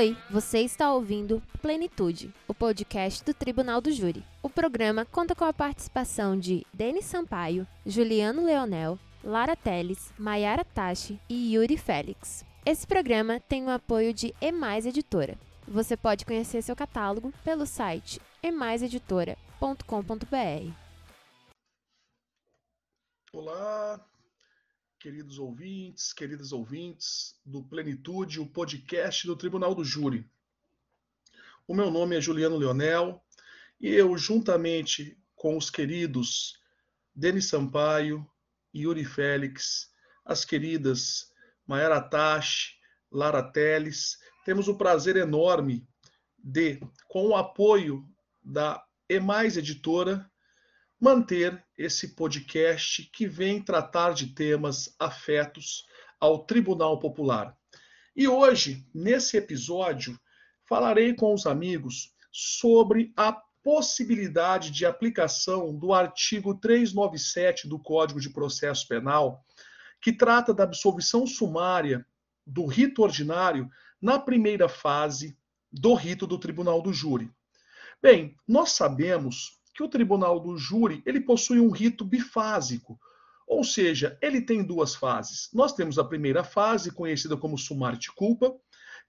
Oi, você está ouvindo Plenitude, o podcast do Tribunal do Júri. O programa conta com a participação de Denis Sampaio, Juliano Leonel, Lara Teles, Maiara Tachi e Yuri Félix. Esse programa tem o apoio de Emais Editora. Você pode conhecer seu catálogo pelo site emaiseditora.com.br. Olá, queridos ouvintes, queridas ouvintes do Plenitude, o podcast do Tribunal do Júri. O meu nome é Juliano Leonel e eu, juntamente com os queridos Denis Sampaio, Yuri Félix, as queridas Mayara Tachi, Lara Teles, temos o prazer enorme de, com o apoio da Emais Editora, manter esse podcast que vem tratar de temas afetos ao Tribunal Popular. E hoje, nesse episódio, falarei com os amigos sobre a possibilidade de aplicação do artigo 397 do Código de Processo Penal, que trata da absolvição sumária do rito ordinário na primeira fase do rito do Tribunal do Júri. Bem, nós sabemos que o tribunal do júri ele possui um rito bifásico, ou seja, ele tem duas fases. Nós temos a primeira fase, conhecida como sumário de culpa,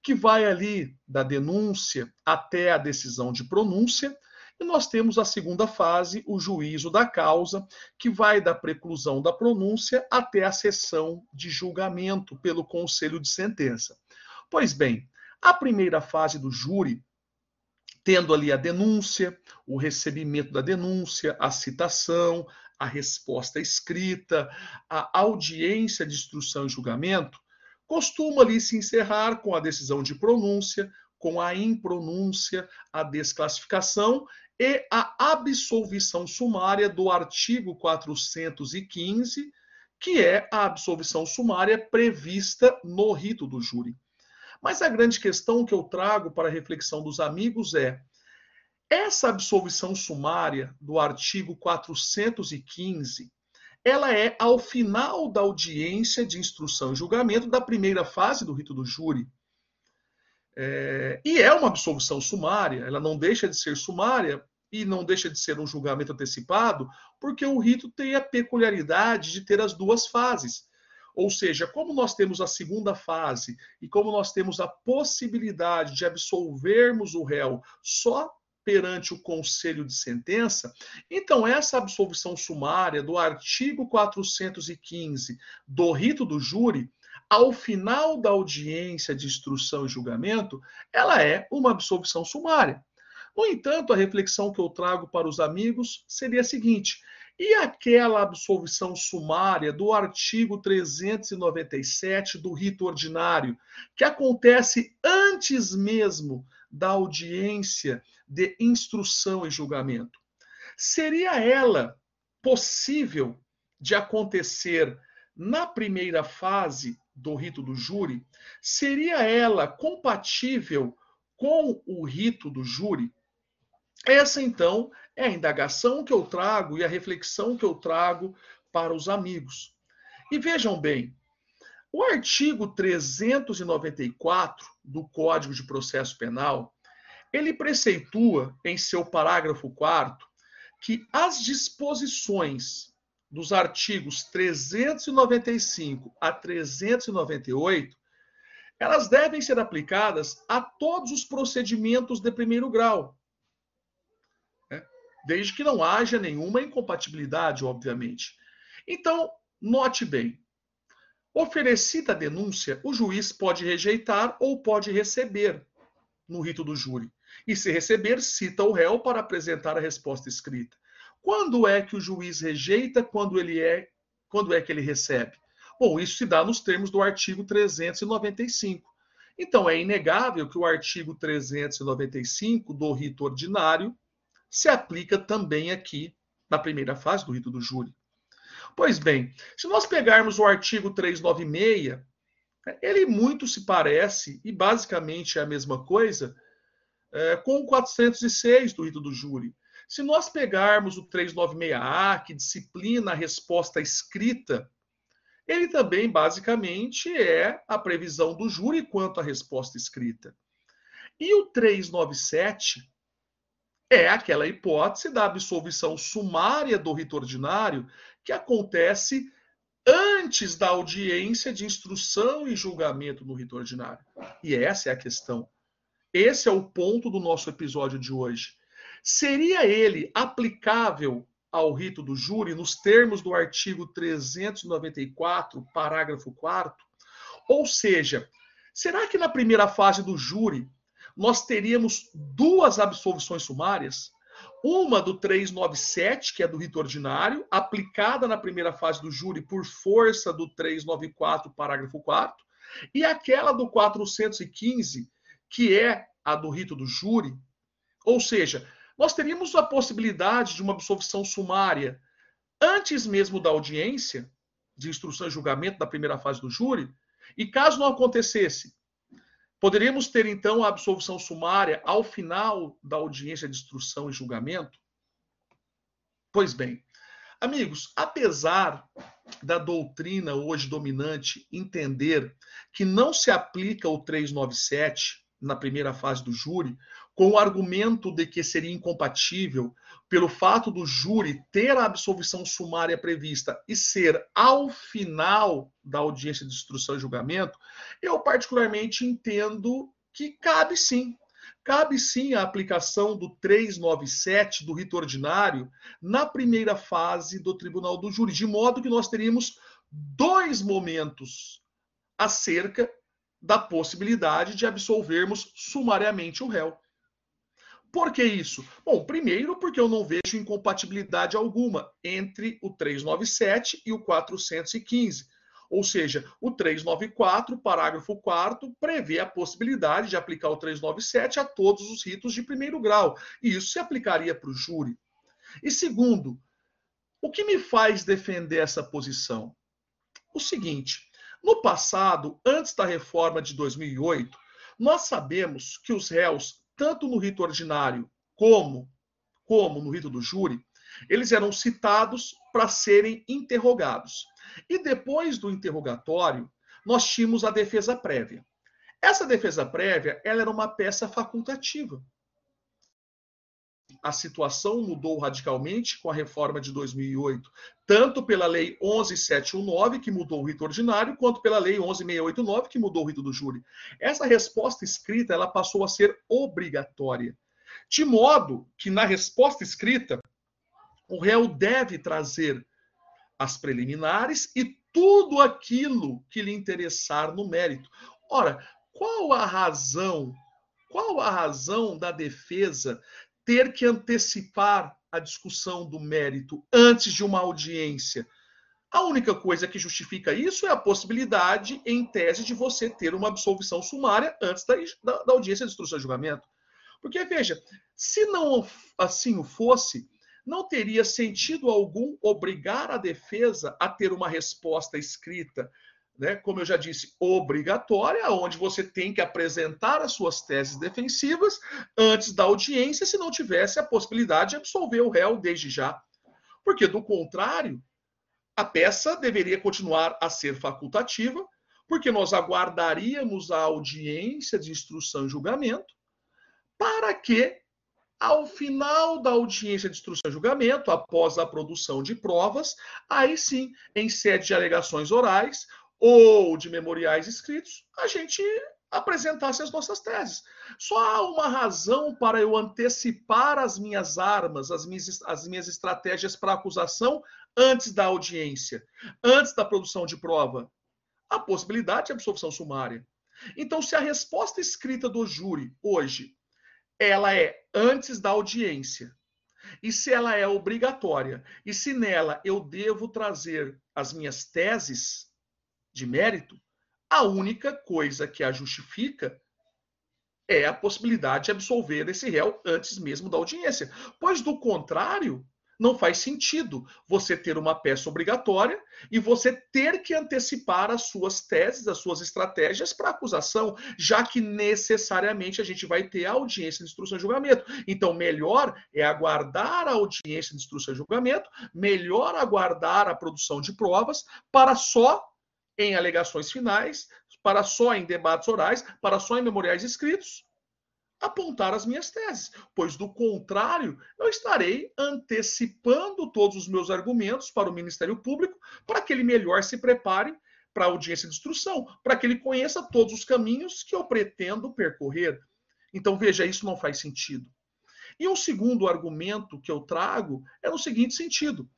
que vai ali da denúncia até a decisão de pronúncia, e nós temos a segunda fase, o juízo da causa, que vai da preclusão da pronúncia até a sessão de julgamento pelo conselho de sentença. Pois bem, a primeira fase do júri tendo ali a denúncia, o recebimento da denúncia, a citação, a resposta escrita, a audiência de instrução e julgamento, costuma ali se encerrar com a decisão de pronúncia, com a impronúncia, a desclassificação e a absolvição sumária do artigo 415, que é a absolvição sumária prevista no rito do júri. Mas a grande questão que eu trago para a reflexão dos amigos é: essa absolvição sumária do artigo 415, ela é ao final da audiência de instrução e julgamento da primeira fase do rito do júri. É, e é uma absolvição sumária, ela não deixa de ser sumária e não deixa de ser um julgamento antecipado, porque o rito tem a peculiaridade de ter as duas fases. Ou seja, como nós temos a segunda fase e como nós temos a possibilidade de absolvermos o réu só perante o conselho de sentença, então essa absolvição sumária do artigo 415 do rito do júri, ao final da audiência de instrução e julgamento, ela é uma absolvição sumária. No entanto, a reflexão que eu trago para os amigos seria a seguinte: e aquela absolvição sumária do artigo 397 do rito ordinário, que acontece antes mesmo da audiência de instrução e julgamento? Seria ela possível de acontecer na primeira fase do rito do júri? Seria ela compatível com o rito do júri? Essa, então, é a indagação que eu trago e a reflexão que eu trago para os amigos. E vejam bem, o artigo 394 do Código de Processo Penal, ele preceitua em seu parágrafo 4 que as disposições dos artigos 395 a 398 elas devem ser aplicadas a todos os procedimentos de primeiro grau, desde que não haja nenhuma incompatibilidade, obviamente. Então, note bem: oferecida a denúncia, o juiz pode rejeitar ou pode receber no rito do júri. E se receber, cita o réu para apresentar a resposta escrita. Quando é que o juiz rejeita, quando ele é, quando é que ele recebe? Bom, isso se dá nos termos do artigo 395. Então, é inegável que o artigo 395 do rito ordinário se aplica também aqui na primeira fase do rito do júri. Pois bem, se nós pegarmos o artigo 396, ele muito se parece, e basicamente é a mesma coisa, é, com o 406 do rito do júri. Se nós pegarmos o 396A, que disciplina a resposta escrita, ele também basicamente é a previsão do júri quanto à resposta escrita. E o 397 é aquela hipótese da absolvição sumária do rito ordinário que acontece antes da audiência de instrução e julgamento no rito ordinário. E essa é a questão. Esse é o ponto do nosso episódio de hoje. Seria ele aplicável ao rito do júri nos termos do artigo 394, parágrafo 4? Ou seja, será que na primeira fase do júri nós teríamos duas absolvições sumárias? Uma do 397, que é do rito ordinário, aplicada na primeira fase do júri por força do 394, parágrafo 4, e aquela do 415, que é a do rito do júri. Ou seja, nós teríamos a possibilidade de uma absolvição sumária antes mesmo da audiência de instrução e julgamento da primeira fase do júri, e caso não acontecesse, poderíamos ter então a absolvição sumária ao final da audiência de instrução e julgamento? Pois bem, amigos, apesar da doutrina hoje dominante entender que não se aplica o 397 na primeira fase do júri, com o argumento de que seria incompatível pelo fato do júri ter a absolvição sumária prevista e ser ao final da audiência de instrução e julgamento, eu particularmente entendo que cabe sim. Cabe sim a aplicação do 397 do rito ordinário na primeira fase do tribunal do júri, de modo que nós teríamos dois momentos acerca da possibilidade de absolvermos sumariamente o réu. Por que isso? Bom, primeiro, porque eu não vejo incompatibilidade alguma entre o 397 e o 415. Ou seja, o 394, parágrafo 4, prevê a possibilidade de aplicar o 397 a todos os ritos de primeiro grau. E isso se aplicaria para o júri. E segundo, o que me faz defender essa posição? O seguinte: no passado, antes da reforma de 2008, nós sabemos que os réus tanto no rito ordinário como, como no rito do júri, eles eram citados para serem interrogados. E depois do interrogatório, nós tínhamos a defesa prévia. Essa defesa prévia, ela era uma peça facultativa a situação mudou radicalmente com a reforma de 2008, tanto pela Lei 11719, que mudou o rito ordinário, quanto pela Lei 11689, que mudou o rito do júri. Essa resposta escrita ela passou a ser obrigatória, de modo que na resposta escrita o réu deve trazer as preliminares e tudo aquilo que lhe interessar no mérito. Ora, qual a razão? Qual a razão da defesa ter que antecipar a discussão do mérito antes de uma audiência. A única coisa que justifica isso é a possibilidade, em tese, de você ter uma absolvição sumária antes da, da, da audiência de instrução e julgamento. Porque, veja, se não assim o fosse, não teria sentido algum obrigar a defesa a ter uma resposta escrita né, como eu já disse, obrigatória, onde você tem que apresentar as suas teses defensivas antes da audiência, se não tivesse a possibilidade de absolver o réu desde já. Porque, do contrário, a peça deveria continuar a ser facultativa, porque nós aguardaríamos a audiência de instrução e julgamento para que, ao final da audiência de instrução e julgamento, após a produção de provas, aí sim, em sede de alegações orais, ou de memoriais escritos, a gente apresentasse as nossas teses. Só há uma razão para eu antecipar as minhas armas, as minhas, as minhas estratégias para acusação antes da audiência, antes da produção de prova. A possibilidade de absolvição sumária. Então, se a resposta escrita do júri hoje ela é antes da audiência, e se ela é obrigatória, e se nela eu devo trazer as minhas teses, de mérito, a única coisa que a justifica é a possibilidade de absolver esse réu antes mesmo da audiência. Pois, do contrário, não faz sentido você ter uma peça obrigatória e você ter que antecipar as suas teses, as suas estratégias para acusação, já que necessariamente a gente vai ter a audiência de instrução e julgamento. Então, melhor é aguardar a audiência de instrução e julgamento, melhor aguardar a produção de provas para só em alegações finais, para só em debates orais, para só em memoriais escritos, apontar as minhas teses, pois do contrário, eu estarei antecipando todos os meus argumentos para o Ministério Público para que ele melhor se prepare para a audiência de instrução, para que ele conheça todos os caminhos que eu pretendo percorrer. Então, veja, isso não faz sentido. E um segundo argumento que eu trago é no seguinte sentido.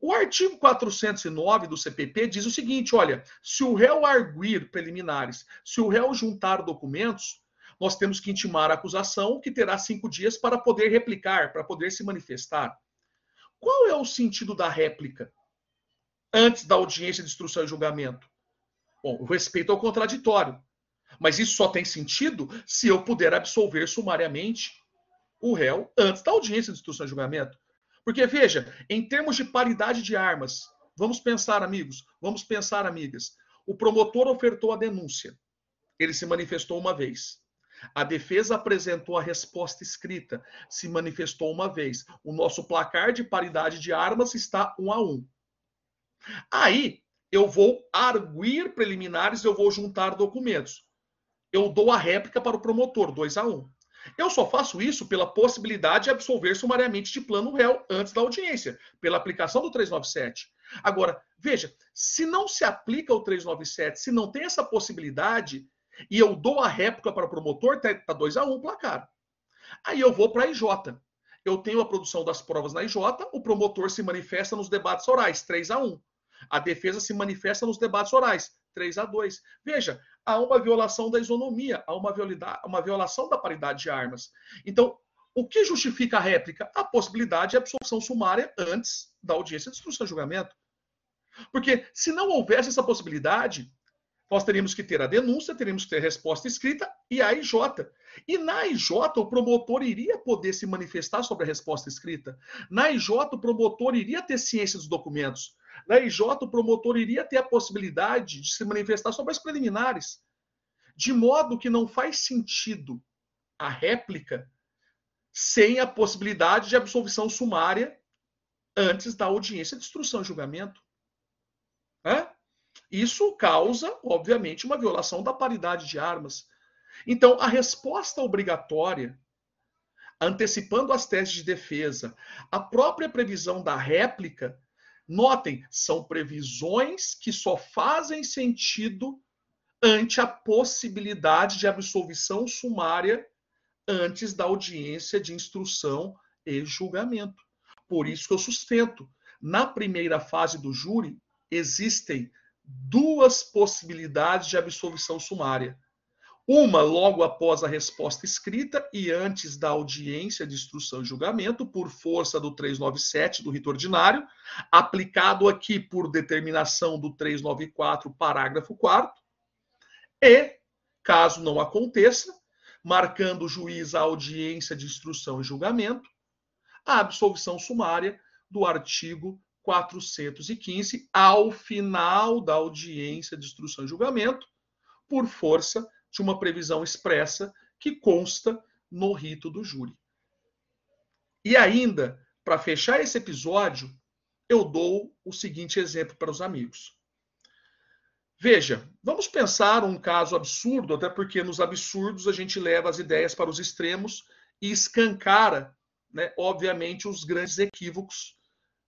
O artigo 409 do CPP diz o seguinte: olha, se o réu arguir preliminares, se o réu juntar documentos, nós temos que intimar a acusação, que terá cinco dias para poder replicar, para poder se manifestar. Qual é o sentido da réplica antes da audiência de instrução e julgamento? Bom, o respeito ao contraditório. Mas isso só tem sentido se eu puder absolver sumariamente o réu antes da audiência de instrução e julgamento. Porque, veja, em termos de paridade de armas, vamos pensar, amigos, vamos pensar, amigas. O promotor ofertou a denúncia. Ele se manifestou uma vez. A defesa apresentou a resposta escrita, se manifestou uma vez. O nosso placar de paridade de armas está um a um. Aí eu vou arguir preliminares, eu vou juntar documentos. Eu dou a réplica para o promotor, 2 a 1. Um. Eu só faço isso pela possibilidade de absolver sumariamente de plano réu antes da audiência, pela aplicação do 397. Agora, veja, se não se aplica o 397, se não tem essa possibilidade, e eu dou a réplica para o promotor, tá 2 tá a 1 um, placar. Aí eu vou para a IJ. Eu tenho a produção das provas na IJ, o promotor se manifesta nos debates orais, 3 a 1. A defesa se manifesta nos debates orais, 3 a 2. Veja, há uma violação da isonomia, há uma, uma violação da paridade de armas. Então, o que justifica a réplica? A possibilidade de absolução sumária antes da audiência de instrução e julgamento. Porque se não houvesse essa possibilidade, nós teríamos que ter a denúncia, teríamos que ter a resposta escrita e a IJ. E na IJ, o promotor iria poder se manifestar sobre a resposta escrita. Na IJ, o promotor iria ter ciência dos documentos. Na IJ, o promotor iria ter a possibilidade de se manifestar sobre as preliminares. De modo que não faz sentido a réplica sem a possibilidade de absolvição sumária antes da audiência de instrução e julgamento. Isso causa, obviamente, uma violação da paridade de armas. Então, a resposta obrigatória, antecipando as teses de defesa, a própria previsão da réplica, notem, são previsões que só fazem sentido ante a possibilidade de absolvição sumária antes da audiência de instrução e julgamento. Por isso que eu sustento, na primeira fase do júri, existem duas possibilidades de absolvição sumária. Uma logo após a resposta escrita e antes da audiência de instrução e julgamento, por força do 397 do rito ordinário, aplicado aqui por determinação do 394, parágrafo 4 e, caso não aconteça, marcando o juiz a audiência de instrução e julgamento, a absolvição sumária do artigo 415, ao final da audiência de instrução e julgamento, por força de uma previsão expressa que consta no rito do júri. E ainda, para fechar esse episódio, eu dou o seguinte exemplo para os amigos. Veja, vamos pensar um caso absurdo, até porque nos absurdos a gente leva as ideias para os extremos e escancara, né, obviamente, os grandes equívocos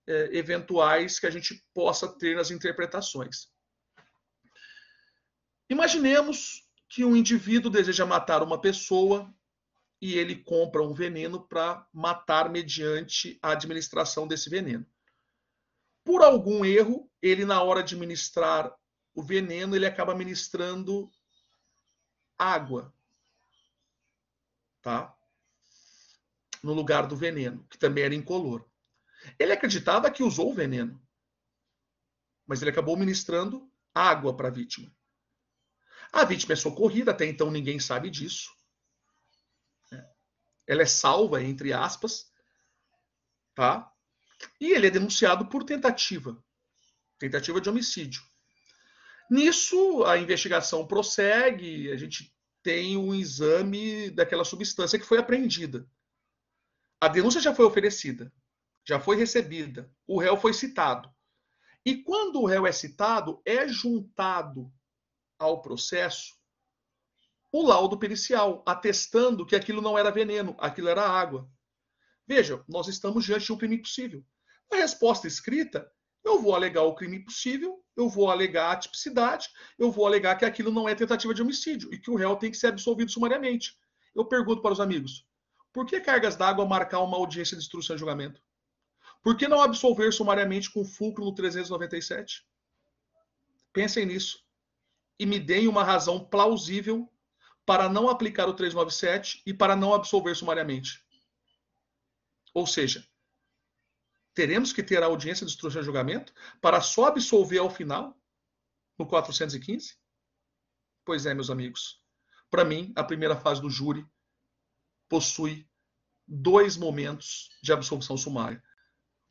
é, eventuais que a gente possa ter nas interpretações. Imaginemos que um indivíduo deseja matar uma pessoa e ele compra um veneno para matar mediante a administração desse veneno. Por algum erro, ele na hora de ministrar o veneno, ele acaba ministrando água, tá? No lugar do veneno, que também era incolor. Ele acreditava que usou o veneno, mas ele acabou ministrando água para a vítima. A vítima é socorrida, até então ninguém sabe disso. Ela é salva, entre aspas, tá? E ele é denunciado por tentativa, tentativa de homicídio. Nisso, a investigação prossegue, a gente tem um exame daquela substância que foi apreendida. A denúncia já foi oferecida já foi recebida, o réu foi citado. E quando o réu é citado, é juntado ao processo o laudo pericial, atestando que aquilo não era veneno, aquilo era água. Veja, nós estamos diante de um crime possível. Na resposta escrita, eu vou alegar o crime possível, eu vou alegar a tipicidade, eu vou alegar que aquilo não é tentativa de homicídio e que o réu tem que ser absolvido sumariamente. Eu pergunto para os amigos: por que cargas d'água marcar uma audiência de instrução e julgamento? Por que não absolver sumariamente com fulcro no 397? Pensem nisso e me deem uma razão plausível para não aplicar o 397 e para não absolver sumariamente. Ou seja, teremos que ter a audiência de instrução e julgamento para só absolver ao final, no 415? Pois é, meus amigos. Para mim, a primeira fase do júri possui dois momentos de absolvição sumária.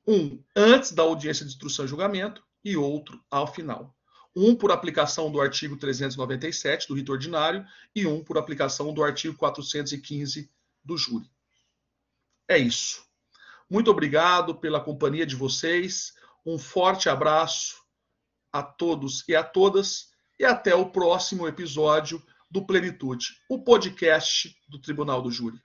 Um antes da audiência de instrução e julgamento e outro ao final. Um por aplicação do artigo 397 do rito ordinário e um por aplicação do artigo 415 do júri. É isso. Muito obrigado pela companhia de vocês. Um forte abraço a todos e a todas e até o próximo episódio do Plenitude, o podcast do Tribunal do Júri.